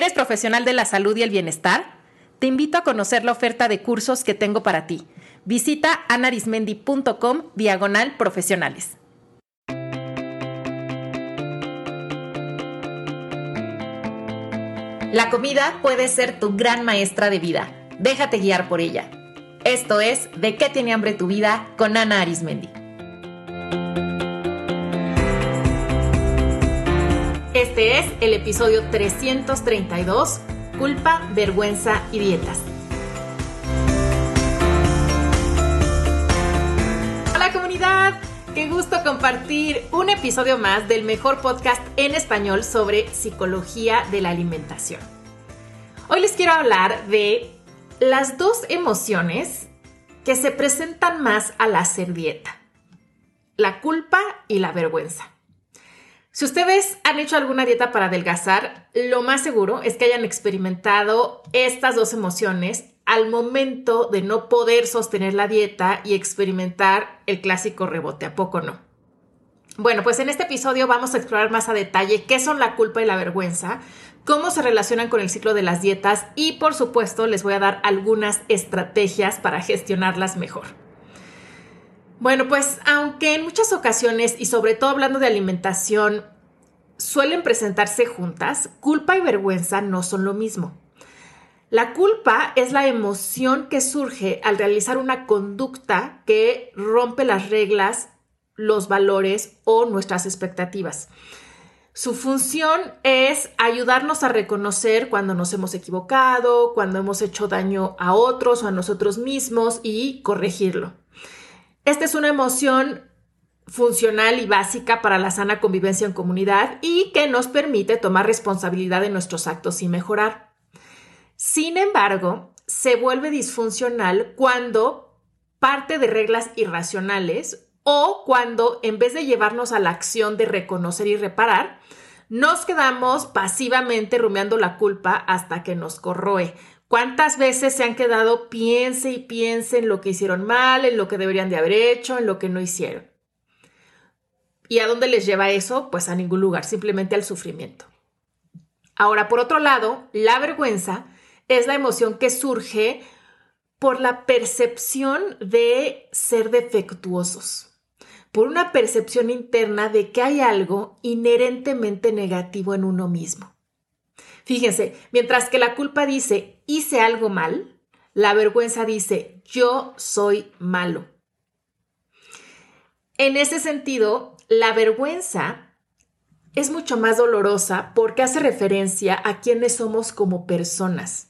¿Eres profesional de la salud y el bienestar? Te invito a conocer la oferta de cursos que tengo para ti. Visita anarismendi.com diagonal profesionales. La comida puede ser tu gran maestra de vida. Déjate guiar por ella. Esto es De qué tiene hambre tu vida con Ana Arismendi. Este es el episodio 332, culpa, vergüenza y dietas. Hola comunidad, qué gusto compartir un episodio más del mejor podcast en español sobre psicología de la alimentación. Hoy les quiero hablar de las dos emociones que se presentan más al hacer dieta, la culpa y la vergüenza. Si ustedes han hecho alguna dieta para adelgazar, lo más seguro es que hayan experimentado estas dos emociones al momento de no poder sostener la dieta y experimentar el clásico rebote, ¿a poco no? Bueno, pues en este episodio vamos a explorar más a detalle qué son la culpa y la vergüenza, cómo se relacionan con el ciclo de las dietas y por supuesto les voy a dar algunas estrategias para gestionarlas mejor. Bueno, pues aunque en muchas ocasiones y sobre todo hablando de alimentación suelen presentarse juntas, culpa y vergüenza no son lo mismo. La culpa es la emoción que surge al realizar una conducta que rompe las reglas, los valores o nuestras expectativas. Su función es ayudarnos a reconocer cuando nos hemos equivocado, cuando hemos hecho daño a otros o a nosotros mismos y corregirlo. Esta es una emoción funcional y básica para la sana convivencia en comunidad y que nos permite tomar responsabilidad de nuestros actos y mejorar. Sin embargo, se vuelve disfuncional cuando parte de reglas irracionales o cuando en vez de llevarnos a la acción de reconocer y reparar, nos quedamos pasivamente rumiando la culpa hasta que nos corroe, ¿Cuántas veces se han quedado piense y piense en lo que hicieron mal, en lo que deberían de haber hecho, en lo que no hicieron? ¿Y a dónde les lleva eso? Pues a ningún lugar, simplemente al sufrimiento. Ahora, por otro lado, la vergüenza es la emoción que surge por la percepción de ser defectuosos, por una percepción interna de que hay algo inherentemente negativo en uno mismo. Fíjense, mientras que la culpa dice hice algo mal, la vergüenza dice yo soy malo. En ese sentido, la vergüenza es mucho más dolorosa porque hace referencia a quienes somos como personas.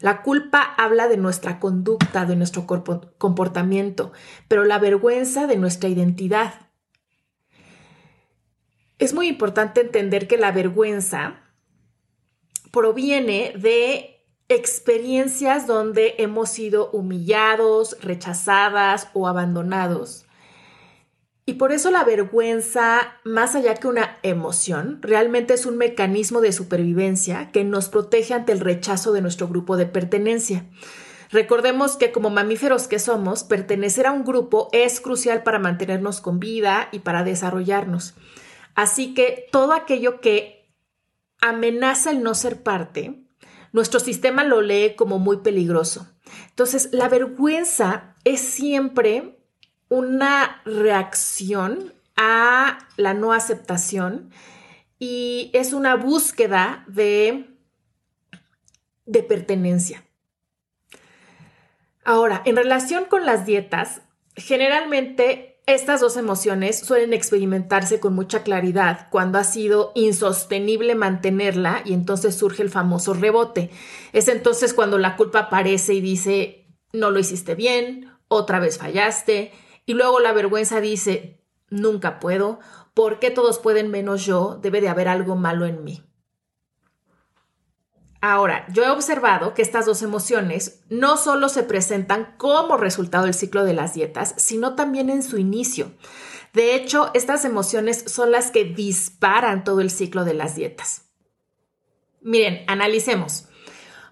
La culpa habla de nuestra conducta, de nuestro comportamiento, pero la vergüenza de nuestra identidad. Es muy importante entender que la vergüenza proviene de experiencias donde hemos sido humillados, rechazadas o abandonados. Y por eso la vergüenza, más allá que una emoción, realmente es un mecanismo de supervivencia que nos protege ante el rechazo de nuestro grupo de pertenencia. Recordemos que como mamíferos que somos, pertenecer a un grupo es crucial para mantenernos con vida y para desarrollarnos. Así que todo aquello que amenaza el no ser parte, nuestro sistema lo lee como muy peligroso. Entonces, la vergüenza es siempre una reacción a la no aceptación y es una búsqueda de, de pertenencia. Ahora, en relación con las dietas, generalmente estas dos emociones suelen experimentarse con mucha claridad cuando ha sido insostenible mantenerla y entonces surge el famoso rebote. Es entonces cuando la culpa aparece y dice, no lo hiciste bien, otra vez fallaste, y luego la vergüenza dice, nunca puedo, ¿por qué todos pueden menos yo? Debe de haber algo malo en mí. Ahora, yo he observado que estas dos emociones no solo se presentan como resultado del ciclo de las dietas, sino también en su inicio. De hecho, estas emociones son las que disparan todo el ciclo de las dietas. Miren, analicemos.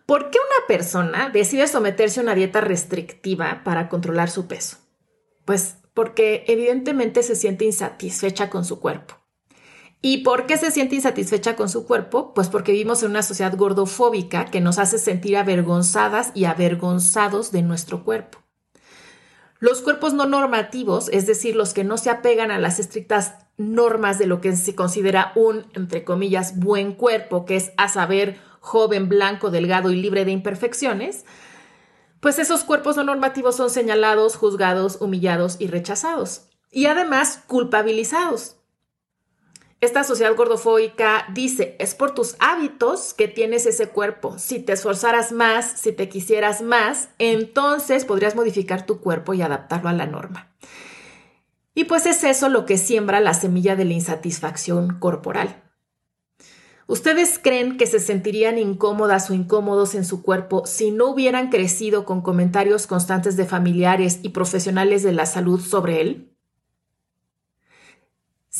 ¿Por qué una persona decide someterse a una dieta restrictiva para controlar su peso? Pues porque evidentemente se siente insatisfecha con su cuerpo. ¿Y por qué se siente insatisfecha con su cuerpo? Pues porque vivimos en una sociedad gordofóbica que nos hace sentir avergonzadas y avergonzados de nuestro cuerpo. Los cuerpos no normativos, es decir, los que no se apegan a las estrictas normas de lo que se considera un, entre comillas, buen cuerpo, que es a saber, joven, blanco, delgado y libre de imperfecciones, pues esos cuerpos no normativos son señalados, juzgados, humillados y rechazados. Y además culpabilizados. Esta sociedad gordofóbica dice, es por tus hábitos que tienes ese cuerpo. Si te esforzaras más, si te quisieras más, entonces podrías modificar tu cuerpo y adaptarlo a la norma. Y pues es eso lo que siembra la semilla de la insatisfacción corporal. ¿Ustedes creen que se sentirían incómodas o incómodos en su cuerpo si no hubieran crecido con comentarios constantes de familiares y profesionales de la salud sobre él?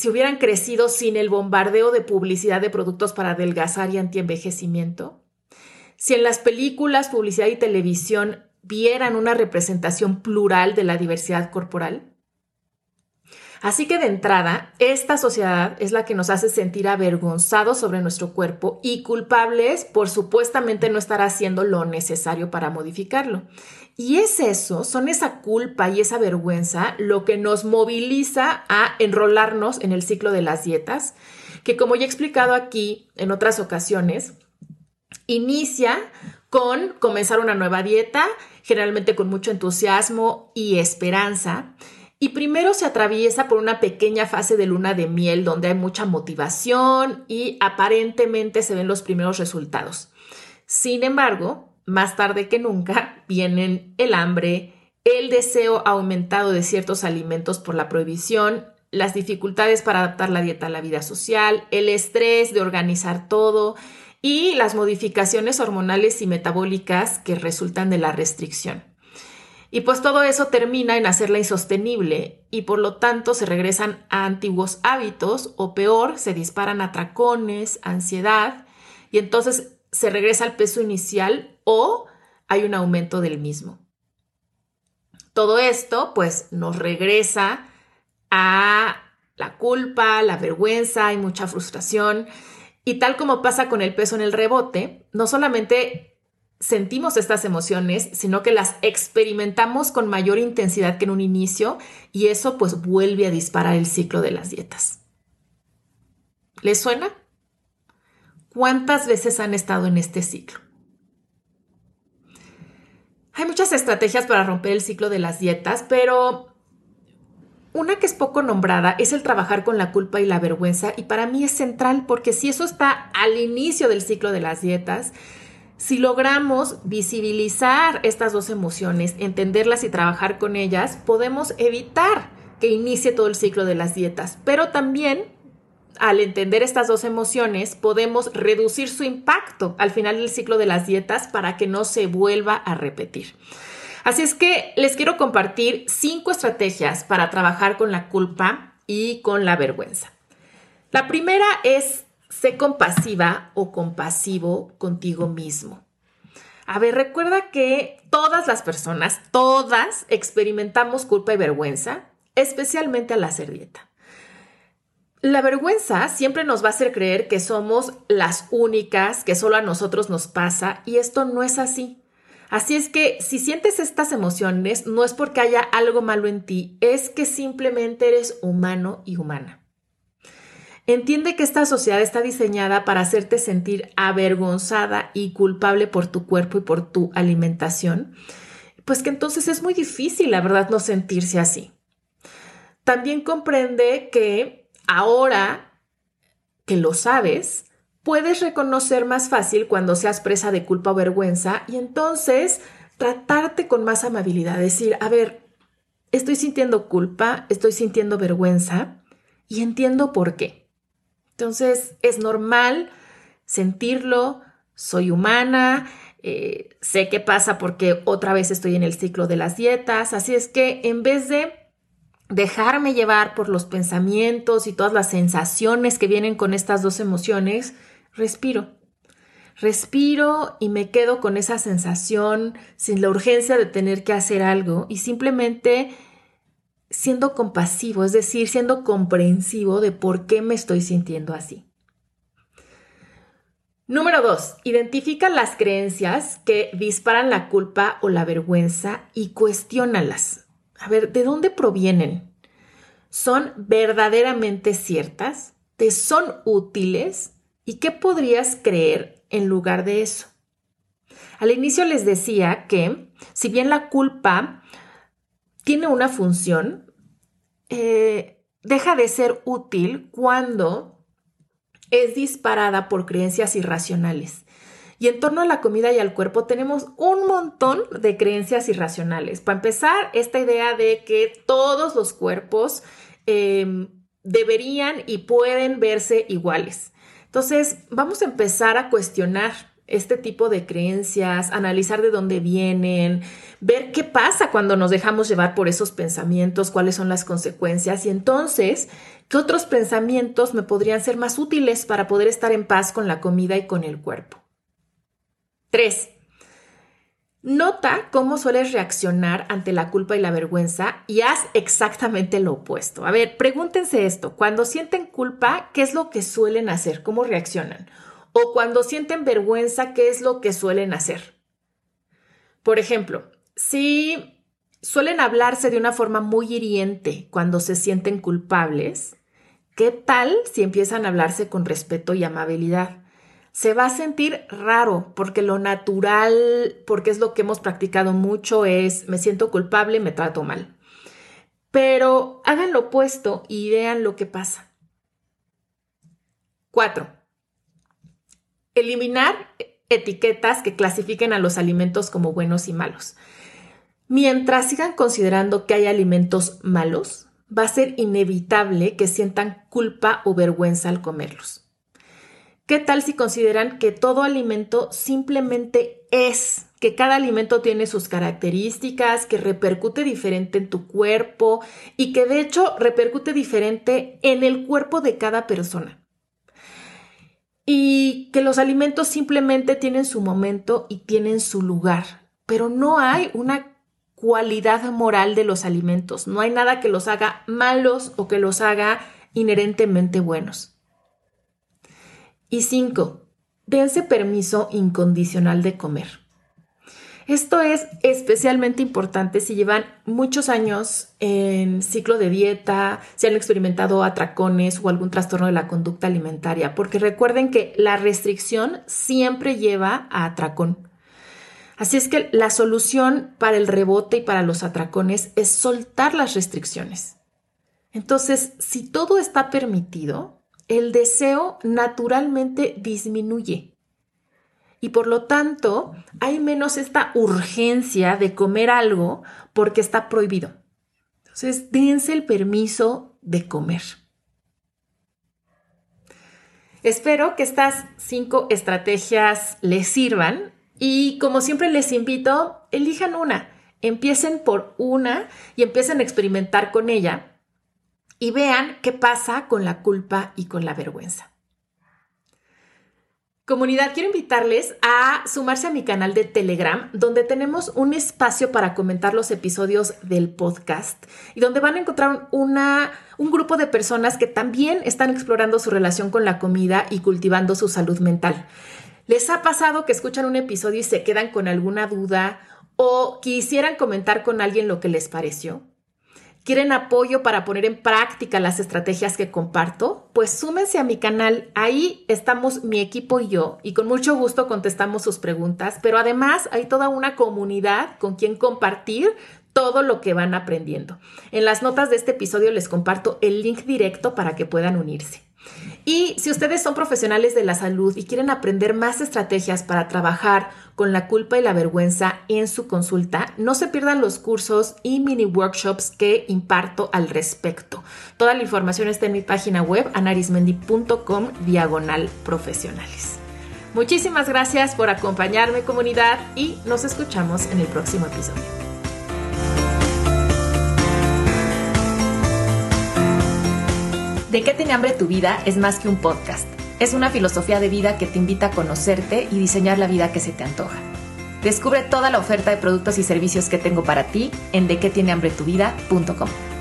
Si hubieran crecido sin el bombardeo de publicidad de productos para adelgazar y antienvejecimiento, si en las películas, publicidad y televisión vieran una representación plural de la diversidad corporal, Así que de entrada, esta sociedad es la que nos hace sentir avergonzados sobre nuestro cuerpo y culpables por supuestamente no estar haciendo lo necesario para modificarlo. Y es eso, son esa culpa y esa vergüenza lo que nos moviliza a enrolarnos en el ciclo de las dietas, que como ya he explicado aquí en otras ocasiones, inicia con comenzar una nueva dieta, generalmente con mucho entusiasmo y esperanza y primero se atraviesa por una pequeña fase de luna de miel donde hay mucha motivación y aparentemente se ven los primeros resultados. Sin embargo, más tarde que nunca vienen el hambre, el deseo aumentado de ciertos alimentos por la prohibición, las dificultades para adaptar la dieta a la vida social, el estrés de organizar todo y las modificaciones hormonales y metabólicas que resultan de la restricción. Y pues todo eso termina en hacerla insostenible y por lo tanto se regresan a antiguos hábitos o peor, se disparan atracones, ansiedad y entonces se regresa al peso inicial o hay un aumento del mismo. Todo esto pues nos regresa a la culpa, la vergüenza y mucha frustración. Y tal como pasa con el peso en el rebote, no solamente sentimos estas emociones, sino que las experimentamos con mayor intensidad que en un inicio y eso pues vuelve a disparar el ciclo de las dietas. ¿Les suena? ¿Cuántas veces han estado en este ciclo? Hay muchas estrategias para romper el ciclo de las dietas, pero una que es poco nombrada es el trabajar con la culpa y la vergüenza y para mí es central porque si eso está al inicio del ciclo de las dietas, si logramos visibilizar estas dos emociones, entenderlas y trabajar con ellas, podemos evitar que inicie todo el ciclo de las dietas, pero también al entender estas dos emociones, podemos reducir su impacto al final del ciclo de las dietas para que no se vuelva a repetir. Así es que les quiero compartir cinco estrategias para trabajar con la culpa y con la vergüenza. La primera es Sé compasiva o compasivo contigo mismo. A ver, recuerda que todas las personas, todas experimentamos culpa y vergüenza, especialmente al hacer dieta. La vergüenza siempre nos va a hacer creer que somos las únicas, que solo a nosotros nos pasa, y esto no es así. Así es que si sientes estas emociones, no es porque haya algo malo en ti, es que simplemente eres humano y humana. Entiende que esta sociedad está diseñada para hacerte sentir avergonzada y culpable por tu cuerpo y por tu alimentación, pues que entonces es muy difícil, la verdad, no sentirse así. También comprende que ahora que lo sabes, puedes reconocer más fácil cuando seas presa de culpa o vergüenza y entonces tratarte con más amabilidad, decir, a ver, estoy sintiendo culpa, estoy sintiendo vergüenza y entiendo por qué. Entonces es normal sentirlo, soy humana, eh, sé qué pasa porque otra vez estoy en el ciclo de las dietas, así es que en vez de dejarme llevar por los pensamientos y todas las sensaciones que vienen con estas dos emociones, respiro. Respiro y me quedo con esa sensación sin la urgencia de tener que hacer algo y simplemente siendo compasivo, es decir, siendo comprensivo de por qué me estoy sintiendo así. Número dos, identifica las creencias que disparan la culpa o la vergüenza y cuestiónalas. A ver, ¿de dónde provienen? ¿Son verdaderamente ciertas? ¿Te son útiles? ¿Y qué podrías creer en lugar de eso? Al inicio les decía que si bien la culpa tiene una función, eh, deja de ser útil cuando es disparada por creencias irracionales. Y en torno a la comida y al cuerpo tenemos un montón de creencias irracionales. Para empezar, esta idea de que todos los cuerpos em, deberían y pueden verse iguales. Entonces, vamos a empezar a cuestionar este tipo de creencias, analizar de dónde vienen, ver qué pasa cuando nos dejamos llevar por esos pensamientos, cuáles son las consecuencias y entonces qué otros pensamientos me podrían ser más útiles para poder estar en paz con la comida y con el cuerpo. 3. Nota cómo sueles reaccionar ante la culpa y la vergüenza y haz exactamente lo opuesto. A ver, pregúntense esto. Cuando sienten culpa, ¿qué es lo que suelen hacer? ¿Cómo reaccionan? o cuando sienten vergüenza, ¿qué es lo que suelen hacer? Por ejemplo, si suelen hablarse de una forma muy hiriente cuando se sienten culpables, ¿qué tal si empiezan a hablarse con respeto y amabilidad? Se va a sentir raro porque lo natural, porque es lo que hemos practicado mucho, es me siento culpable, me trato mal. Pero hagan lo opuesto y vean lo que pasa. Cuatro, Eliminar etiquetas que clasifiquen a los alimentos como buenos y malos. Mientras sigan considerando que hay alimentos malos, va a ser inevitable que sientan culpa o vergüenza al comerlos. ¿Qué tal si consideran que todo alimento simplemente es, que cada alimento tiene sus características, que repercute diferente en tu cuerpo y que de hecho repercute diferente en el cuerpo de cada persona? y que los alimentos simplemente tienen su momento y tienen su lugar, pero no hay una cualidad moral de los alimentos, no hay nada que los haga malos o que los haga inherentemente buenos. Y cinco, dense permiso incondicional de comer. Esto es especialmente importante si llevan muchos años en ciclo de dieta, si han experimentado atracones o algún trastorno de la conducta alimentaria, porque recuerden que la restricción siempre lleva a atracón. Así es que la solución para el rebote y para los atracones es soltar las restricciones. Entonces, si todo está permitido, el deseo naturalmente disminuye y por lo tanto hay menos esta urgencia de comer algo porque está prohibido. Entonces, dense el permiso de comer. Espero que estas cinco estrategias les sirvan y como siempre les invito, elijan una, empiecen por una y empiecen a experimentar con ella y vean qué pasa con la culpa y con la vergüenza. Comunidad, quiero invitarles a sumarse a mi canal de Telegram, donde tenemos un espacio para comentar los episodios del podcast y donde van a encontrar una, un grupo de personas que también están explorando su relación con la comida y cultivando su salud mental. ¿Les ha pasado que escuchan un episodio y se quedan con alguna duda o quisieran comentar con alguien lo que les pareció? ¿Quieren apoyo para poner en práctica las estrategias que comparto? Pues súmense a mi canal. Ahí estamos mi equipo y yo y con mucho gusto contestamos sus preguntas, pero además hay toda una comunidad con quien compartir todo lo que van aprendiendo. En las notas de este episodio les comparto el link directo para que puedan unirse. Y si ustedes son profesionales de la salud y quieren aprender más estrategias para trabajar con la culpa y la vergüenza en su consulta, no se pierdan los cursos y mini workshops que imparto al respecto. Toda la información está en mi página web anarismendi.com diagonal profesionales. Muchísimas gracias por acompañarme comunidad y nos escuchamos en el próximo episodio. De qué tiene hambre tu vida es más que un podcast. Es una filosofía de vida que te invita a conocerte y diseñar la vida que se te antoja. Descubre toda la oferta de productos y servicios que tengo para ti en dequetienehambretuvida.com.